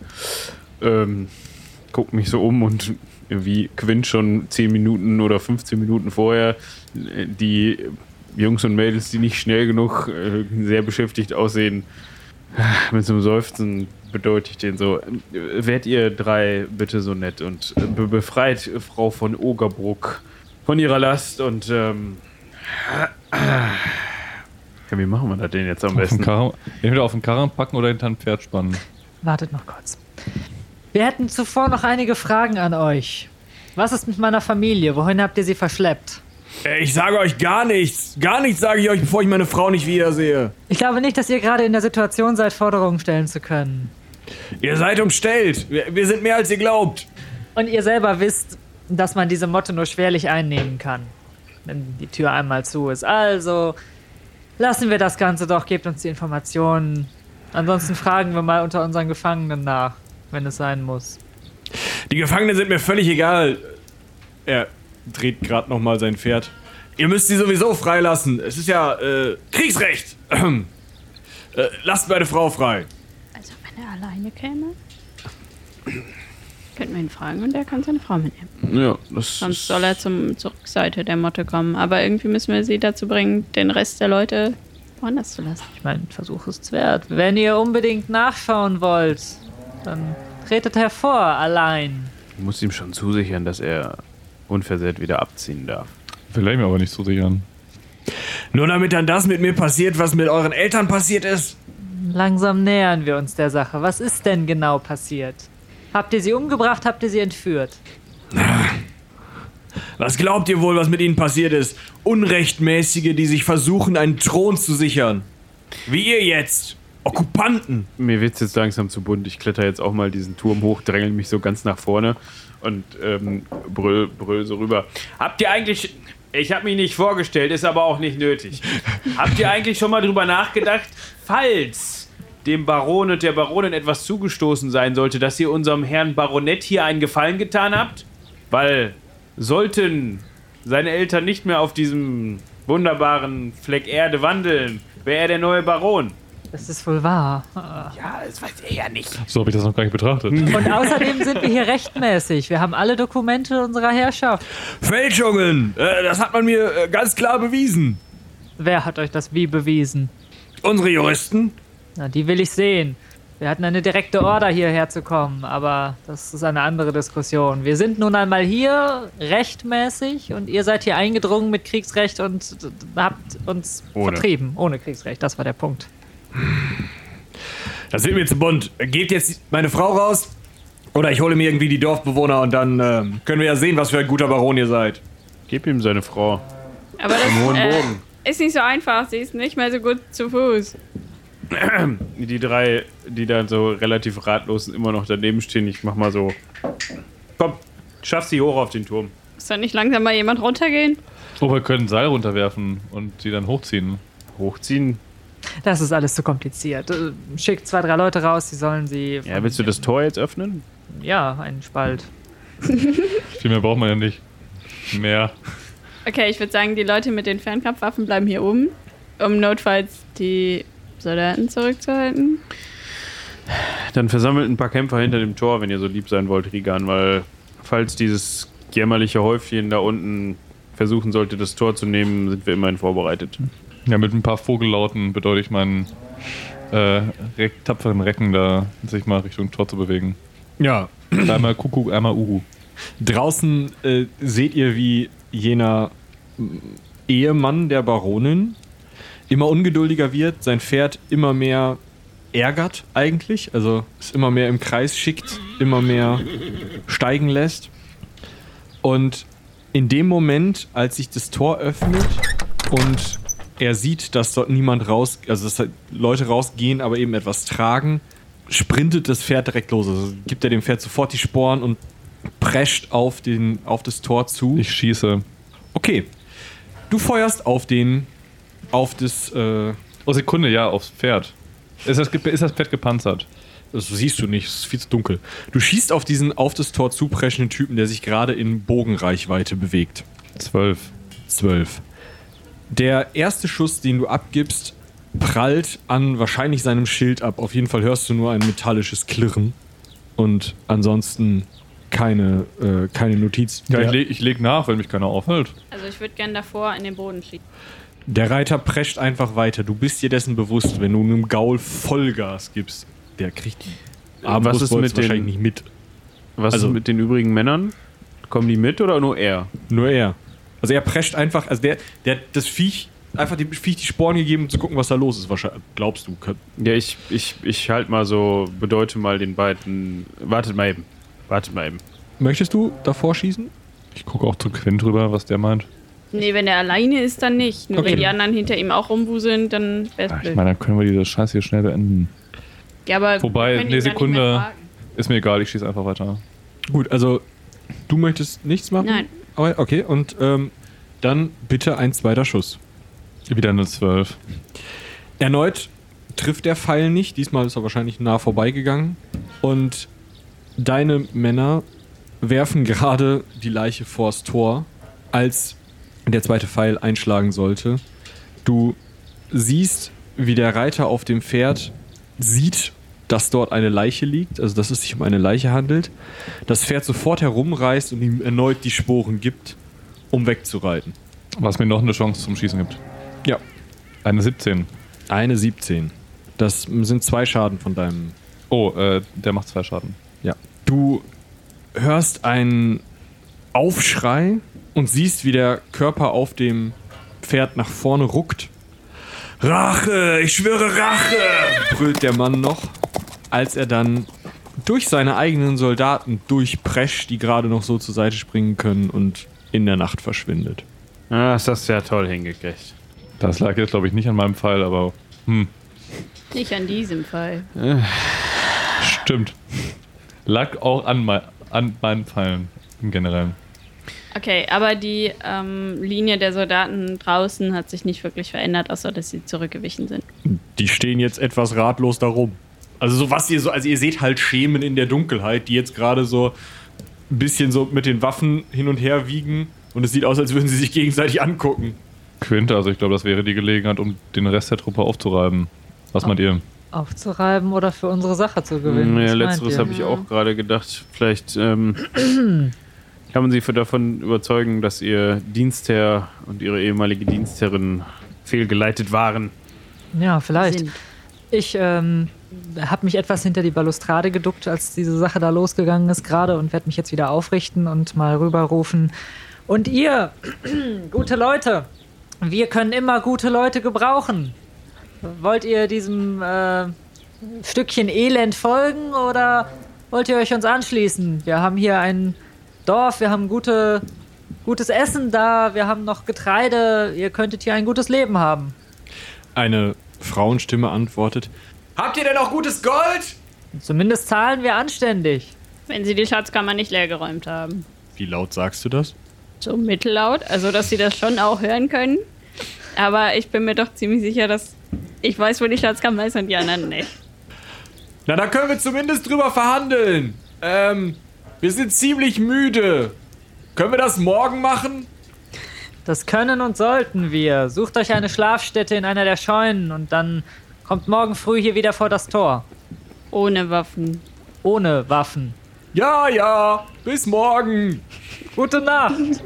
Ähm, guck mich so um und wie Quint schon 10 Minuten oder 15 Minuten vorher äh, die Jungs und Mädels, die nicht schnell genug äh, sehr beschäftigt aussehen, mit so einem Seufzen bedeutet ich den so, äh, werdet ihr drei bitte so nett und äh, be befreit Frau von Ogerbruck von ihrer Last und ähm, ja, wie machen wir das denn jetzt am Auf den besten? Karren, entweder auf den Karren packen oder hinter ein Pferd spannen. Wartet noch kurz. Wir hätten zuvor noch einige Fragen an euch. Was ist mit meiner Familie? Wohin habt ihr sie verschleppt? Äh, Ich sage euch gar nichts. Gar nichts sage ich euch, bevor ich meine Frau nicht wiedersehe. Ich glaube nicht, dass ihr gerade in der Situation seid, Forderungen stellen zu können. Ihr seid umstellt. Wir, wir sind mehr als ihr glaubt. Und ihr selber wisst, dass man diese Motte nur schwerlich einnehmen kann, wenn die Tür einmal zu ist. Also lassen wir das Ganze doch, gebt uns die Informationen. Ansonsten fragen wir mal unter unseren Gefangenen nach, wenn es sein muss. Die Gefangenen sind mir völlig egal. Er dreht gerade nochmal sein Pferd. Ihr müsst sie sowieso freilassen. Es ist ja äh, Kriegsrecht. Ahem. Äh, lasst meine Frau frei. Also, wenn er alleine käme, könnten wir ihn fragen und er kann seine Frau mitnehmen. Ja, das Sonst soll er zum, zur Rückseite der Motte kommen. Aber irgendwie müssen wir sie dazu bringen, den Rest der Leute woanders zu lassen. Ich meine, ein Versuch ist wert. Wenn ihr unbedingt nachschauen wollt, dann tretet hervor, allein. ich muss ihm schon zusichern, dass er unversehrt wieder abziehen darf. Will ich mir aber nicht zusichern. Nur damit dann das mit mir passiert, was mit euren Eltern passiert ist. Langsam nähern wir uns der Sache. Was ist denn genau passiert? Habt ihr sie umgebracht? Habt ihr sie entführt? Was glaubt ihr wohl, was mit ihnen passiert ist? Unrechtmäßige, die sich versuchen, einen Thron zu sichern. Wie ihr jetzt. Okkupanten. Mir wird's jetzt langsam zu bunt. Ich kletter jetzt auch mal diesen Turm hoch, drängel mich so ganz nach vorne und ähm, brüll, brüll so rüber. Habt ihr eigentlich. Ich habe mich nicht vorgestellt, ist aber auch nicht nötig. Habt ihr eigentlich schon mal drüber nachgedacht, falls dem Baron und der Baronin etwas zugestoßen sein sollte, dass ihr unserem Herrn Baronett hier einen Gefallen getan habt? Weil sollten seine Eltern nicht mehr auf diesem wunderbaren Fleck Erde wandeln, wäre er der neue Baron. Das ist wohl wahr. Ja, das weiß er ja nicht. So habe ich das noch gar nicht betrachtet. Und außerdem sind wir hier rechtmäßig. Wir haben alle Dokumente unserer Herrschaft. Fälschungen. Äh, das hat man mir äh, ganz klar bewiesen. Wer hat euch das wie bewiesen? Unsere Juristen. Na, die will ich sehen. Wir hatten eine direkte Order, hierher zu kommen, aber das ist eine andere Diskussion. Wir sind nun einmal hier rechtmäßig und ihr seid hier eingedrungen mit Kriegsrecht und habt uns Ohne. vertrieben. Ohne Kriegsrecht, das war der Punkt. Das wird mir zu bunt. Gebt jetzt meine Frau raus. Oder ich hole mir irgendwie die Dorfbewohner und dann ähm, können wir ja sehen, was für ein guter Baron ihr seid. Gib ihm seine Frau. Aber das hohen äh, Bogen. ist nicht so einfach. Sie ist nicht mehr so gut zu Fuß. Die drei, die dann so relativ ratlos immer noch daneben stehen, ich mach mal so. Komm, schaff sie hoch auf den Turm. Muss da nicht langsam mal jemand runtergehen? Oh, wir können ein Seil runterwerfen und die dann hochziehen. Hochziehen. Das ist alles zu kompliziert. Äh, Schickt zwei, drei Leute raus, die sollen sie. Ja, willst du das Tor jetzt öffnen? ja, einen Spalt. Viel mehr braucht man ja nicht. Mehr. Okay, ich würde sagen, die Leute mit den Fernkampfwaffen bleiben hier oben, um notfalls die Soldaten zurückzuhalten. Dann versammelt ein paar Kämpfer hinter dem Tor, wenn ihr so lieb sein wollt, Rigan, weil falls dieses jämmerliche Häufchen da unten versuchen sollte, das Tor zu nehmen, sind wir immerhin vorbereitet. Ja, mit ein paar Vogellauten bedeutet ich meinen äh, Reck, tapferen Recken da sich mal Richtung Tor zu bewegen. Ja, Einmal Kuckuck, einmal Uhu. Draußen äh, seht ihr, wie jener mm, Ehemann der Baronin immer ungeduldiger wird, sein Pferd immer mehr ärgert eigentlich, also es immer mehr im Kreis schickt, immer mehr steigen lässt. Und in dem Moment, als sich das Tor öffnet und er sieht, dass dort niemand raus, also dass halt Leute rausgehen, aber eben etwas tragen, sprintet das Pferd direkt los. Also gibt er dem Pferd sofort die Sporen und prescht auf, den, auf das Tor zu. Ich schieße. Okay. Du feuerst auf den, auf das, äh, Oh, Sekunde, ja, aufs Pferd. Ist das, ist das Pferd gepanzert? das siehst du nicht, es ist viel zu dunkel. Du schießt auf diesen auf das Tor zupreschenden Typen, der sich gerade in Bogenreichweite bewegt. Zwölf. Zwölf. Der erste Schuss, den du abgibst, prallt an wahrscheinlich seinem Schild ab. Auf jeden Fall hörst du nur ein metallisches Klirren. Und ansonsten keine, äh, keine Notiz. Ja, ich, leg, ich leg nach, wenn mich keiner aufhält. Also ich würde gern davor in den Boden schießen. der Reiter prescht einfach weiter. Du bist dir dessen bewusst, wenn du einem Gaul Vollgas gibst. Der kriegt die was ist mit den- wahrscheinlich nicht mit. Was Also- ist mit den übrigen Männern? Kommen die mit oder nur er? Nur er. Also er prescht einfach, also der, der hat das Viech, einfach dem Viech die Sporen gegeben, um zu gucken, was da los ist. Wahrscheinlich, glaubst du. Ja, ich, ich, ich halt mal so, bedeute mal den beiden. Wartet mal eben. Wartet mal eben. Möchtest du davor schießen? Ich gucke auch zu Quinn drüber, was der meint. Nee, wenn er alleine ist, dann nicht. Nur Okay. wenn die anderen hinter ihm auch rumwuseln, dann wäre Ach, ich meine, dann können wir diese Scheiße hier schnell beenden. Ja, aber Wobei, nee, Sekunde. Ist mir egal, ich schieße einfach weiter. Gut, also du möchtest nichts machen? Nein. Aber, okay, und ähm, dann bitte ein zweiter Schuss. Wieder eine Zwölf. Erneut trifft der Pfeil nicht. Diesmal ist er wahrscheinlich nah vorbeigegangen. Und deine Männer werfen gerade die Leiche vors Tor, als der zweite Pfeil einschlagen sollte. Du siehst, wie der Reiter auf dem Pferd sieht, dass dort eine Leiche liegt, also dass es sich um eine Leiche handelt. Das Pferd sofort herumreißt und ihm erneut die Sporen gibt, um wegzureiten. Was mir noch eine Chance zum Schießen gibt. Ja, Eine 17. eine 17. Das sind zwei Schaden von deinem Oh, äh, der macht zwei Schaden. Ja. Du hörst einen Aufschrei und siehst, wie der Körper auf dem Pferd nach vorne ruckt. Rache, ich schwöre Rache, brüllt der Mann noch, als er dann durch seine eigenen Soldaten durchprescht, die gerade noch so zur Seite springen können und in der Nacht verschwindet. Ah, das hast du ja toll hingekriegt. Das lag jetzt, glaube ich, nicht an meinem Pfeil, aber hm, Nicht an diesem Fall. stimmt. Lag auch an, mei an meinen Pfeilen im Generellen. Okay, aber die ähm, Linie der Soldaten draußen hat sich nicht wirklich verändert, außer dass sie zurückgewichen sind. Die stehen jetzt etwas ratlos darum. Also so was ihr so, also ihr seht halt Schemen in der Dunkelheit, die jetzt gerade so ein bisschen so mit den Waffen hin und her wiegen und es sieht aus, als würden sie sich gegenseitig angucken. Quinte, also ich glaube, das wäre die Gelegenheit, um den Rest der Truppe aufzureiben. Was meint ihr? Aufzureiben oder für unsere Sache zu gewinnen. Ja, Was meint letzteres habe ich auch gerade gedacht. Vielleicht ähm, kann man sie davon überzeugen, dass ihr Dienstherr und ihre ehemalige Dienstherrin fehlgeleitet waren. Ja, vielleicht. Sind. Ich ähm, habe mich etwas hinter die Balustrade geduckt, als diese Sache da losgegangen ist gerade und werde mich jetzt wieder aufrichten und mal rüberrufen. Und ihr, gute Leute, wir können immer gute Leute gebrauchen. Wollt ihr diesem äh, Stückchen Elend folgen oder wollt ihr euch uns anschließen? Wir haben hier ein Dorf, wir haben gute, gutes Essen da, wir haben noch Getreide, ihr könntet hier ein gutes Leben haben. Eine Frauenstimme antwortet: Habt ihr denn auch gutes Gold? Zumindest zahlen wir anständig. Wenn sie die Schatzkammer nicht leergeräumt haben. Wie laut sagst du das? So mittellaut, also dass sie das schon auch hören können. Aber ich bin mir doch ziemlich sicher, dass ich weiß, wo die Schatzkammer ist und die anderen nicht. Na, da können wir zumindest drüber verhandeln. Ähm, wir sind ziemlich müde. Können wir das morgen machen? Das können und sollten wir. Sucht euch eine Schlafstätte in einer der Scheunen und dann kommt morgen früh hier wieder vor das Tor. Ohne Waffen. Ohne Waffen. Ja, ja. Bis morgen. Gute Nacht.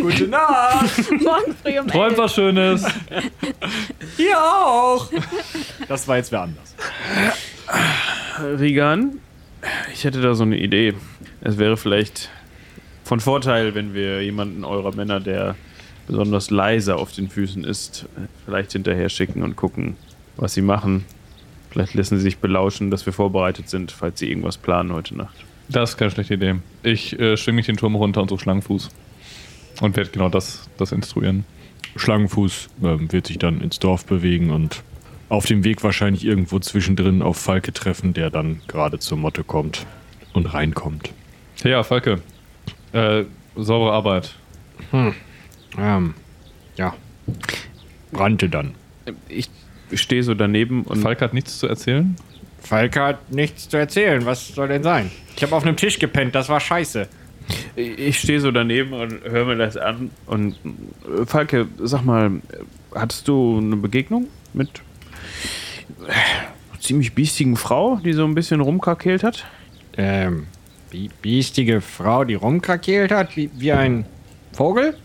Gute Nacht. Morgen früh um Träumt was Schönes. Ihr auch. Das war jetzt wer anders. Rigan, ich hätte da so eine Idee. Es wäre vielleicht von Vorteil, wenn wir jemanden eurer Männer, der besonders leise auf den Füßen ist, vielleicht hinterher schicken und gucken, was sie machen. Vielleicht lassen sie sich belauschen, dass wir vorbereitet sind, falls sie irgendwas planen heute Nacht. Das ist keine schlechte Idee. Ich äh, schwing mich den Turm runter und so Schlangenfuß. Und werde genau das, das instruieren. Schlangenfuß ähm, wird sich dann ins Dorf bewegen und auf dem Weg wahrscheinlich irgendwo zwischendrin auf Falke treffen, der dann gerade zur Motte kommt und reinkommt. Ja, Falke. Äh, saubere Arbeit. Ähm, ja. Brannte dann. Ich stehe so daneben und Falke hat nichts zu erzählen. Falke hat nichts zu erzählen. Was soll denn sein? Ich habe auf einem Tisch gepennt. Das war scheiße. ich stehe so daneben und höre mir das an. Und äh, Falke, sag mal, hattest du eine Begegnung mit einer ziemlich biestigen Frau, die so ein bisschen rumkrakelt hat? Ähm, bi biestige Frau, die rumkrakeelt hat, wie, wie ein Vogel?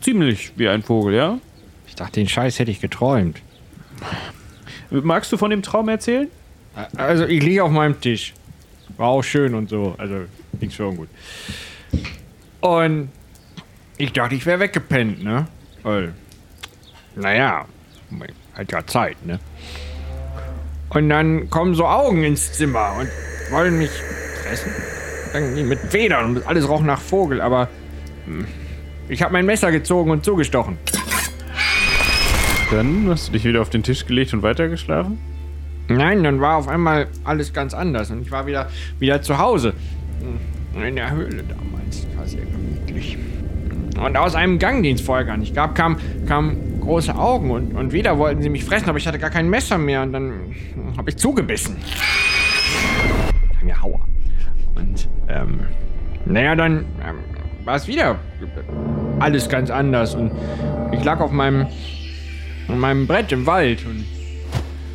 Ziemlich wie ein Vogel, ja? Ich dachte, den Scheiß hätte ich geträumt. Magst du von dem Traum erzählen? Also, ich liege auf meinem Tisch. War auch schön und so. Also, nichts für ungut. Und ich dachte, ich wäre weggepennt, ne? Weil, naja, hat ja Zeit, ne? Und dann kommen so Augen ins Zimmer und wollen mich fressen. Irgendwie mit Federn und alles roch nach Vogel, aber hm, ich habe mein Messer gezogen und zugestochen. Dann hast du dich wieder auf den Tisch gelegt und weitergeschlafen? Nein, dann war auf einmal alles ganz anders und ich war wieder, wieder zu Hause. In der Höhle damals. War sehr gemütlich. Und aus einem Gang, den es vorher gar nicht gab, kamen kam große Augen und, und wieder wollten sie mich fressen, aber ich hatte gar kein Messer mehr und dann habe ich zugebissen. Ja, Hauer. Und, ähm, naja, dann ähm, war es wieder alles ganz anders und ich lag auf meinem, auf meinem Brett im Wald und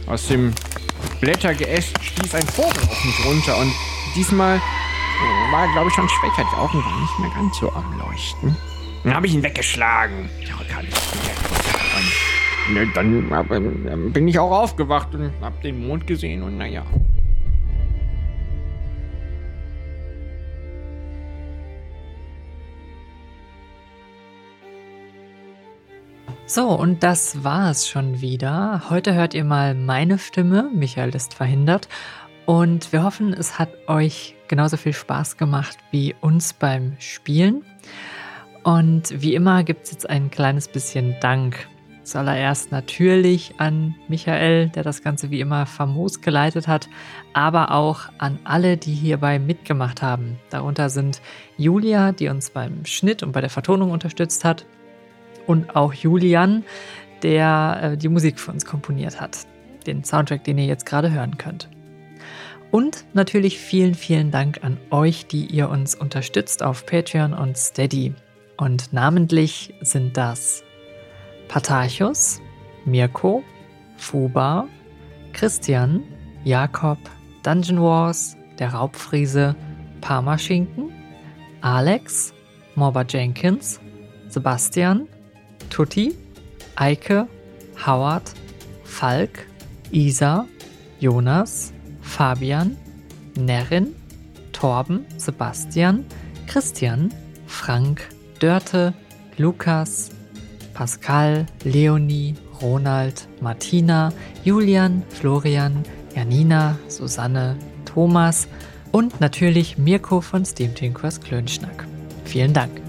aus dem Blättergeäst stieß ein Vogel auf mich runter und diesmal war glaube ich, schon schwächer. Die Augen waren nicht mehr ganz so am Leuchten. Dann habe ich ihn weggeschlagen. Ne, dann bin ich auch aufgewacht und habe den Mond gesehen und naja. So, und das war es schon wieder. Heute hört ihr mal meine Stimme. Michael ist verhindert. Und wir hoffen, es hat euch genauso viel Spaß gemacht wie uns beim Spielen. Und wie immer gibt es jetzt ein kleines bisschen Dank. Zuallererst natürlich an Michael, der das Ganze wie immer famos geleitet hat, aber auch an alle, die hierbei mitgemacht haben. Darunter sind Julia, die uns beim Schnitt und bei der Vertonung unterstützt hat, und auch Julian, der äh, die Musik für uns komponiert hat. Den Soundtrack, den ihr jetzt gerade hören könnt. Und natürlich vielen, vielen Dank an euch, die ihr uns unterstützt auf Patreon und Steady. Und namentlich sind das Patarchus, Mirko, Fuba, Christian, Jakob, Dungeon Wars, der Raubfriese, Parmaschinken, Alex, Morba Jenkins, Sebastian, Tutti, Eike, Howard, Falk, Isa, Jonas, Fabian, Nerin, Torben, Sebastian, Christian, Frank, Dörte, Lukas, Pascal, Leonie, Ronald, Martina, Julian, Florian, Janina, Susanne, Thomas und natürlich Mirko von Steam Tinkers Klönschnack. Vielen Dank.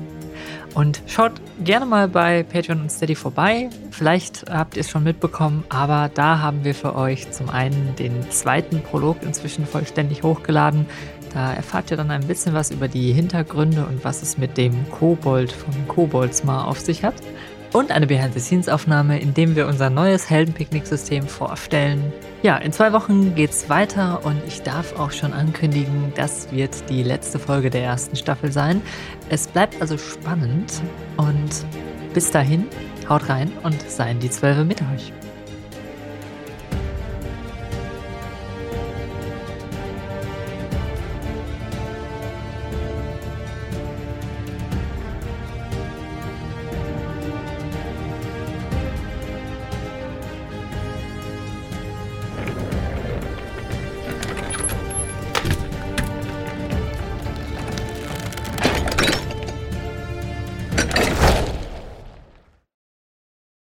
Und schaut gerne mal bei Patreon und Steady vorbei. Vielleicht habt ihr es schon mitbekommen, aber da haben wir für euch zum einen den zweiten Prolog inzwischen vollständig hochgeladen. Da erfahrt ihr dann ein bisschen was über die Hintergründe und was es mit dem Kobold von Koboldsmar auf sich hat. Und eine Behind-the-Scenes-Aufnahme, in dem wir unser neues Heldenpicknick-System vorstellen. Ja, in zwei Wochen geht's weiter und ich darf auch schon ankündigen, das wird die letzte Folge der ersten Staffel sein. Es bleibt also spannend und bis dahin, haut rein und seien die Zwölfe mit euch.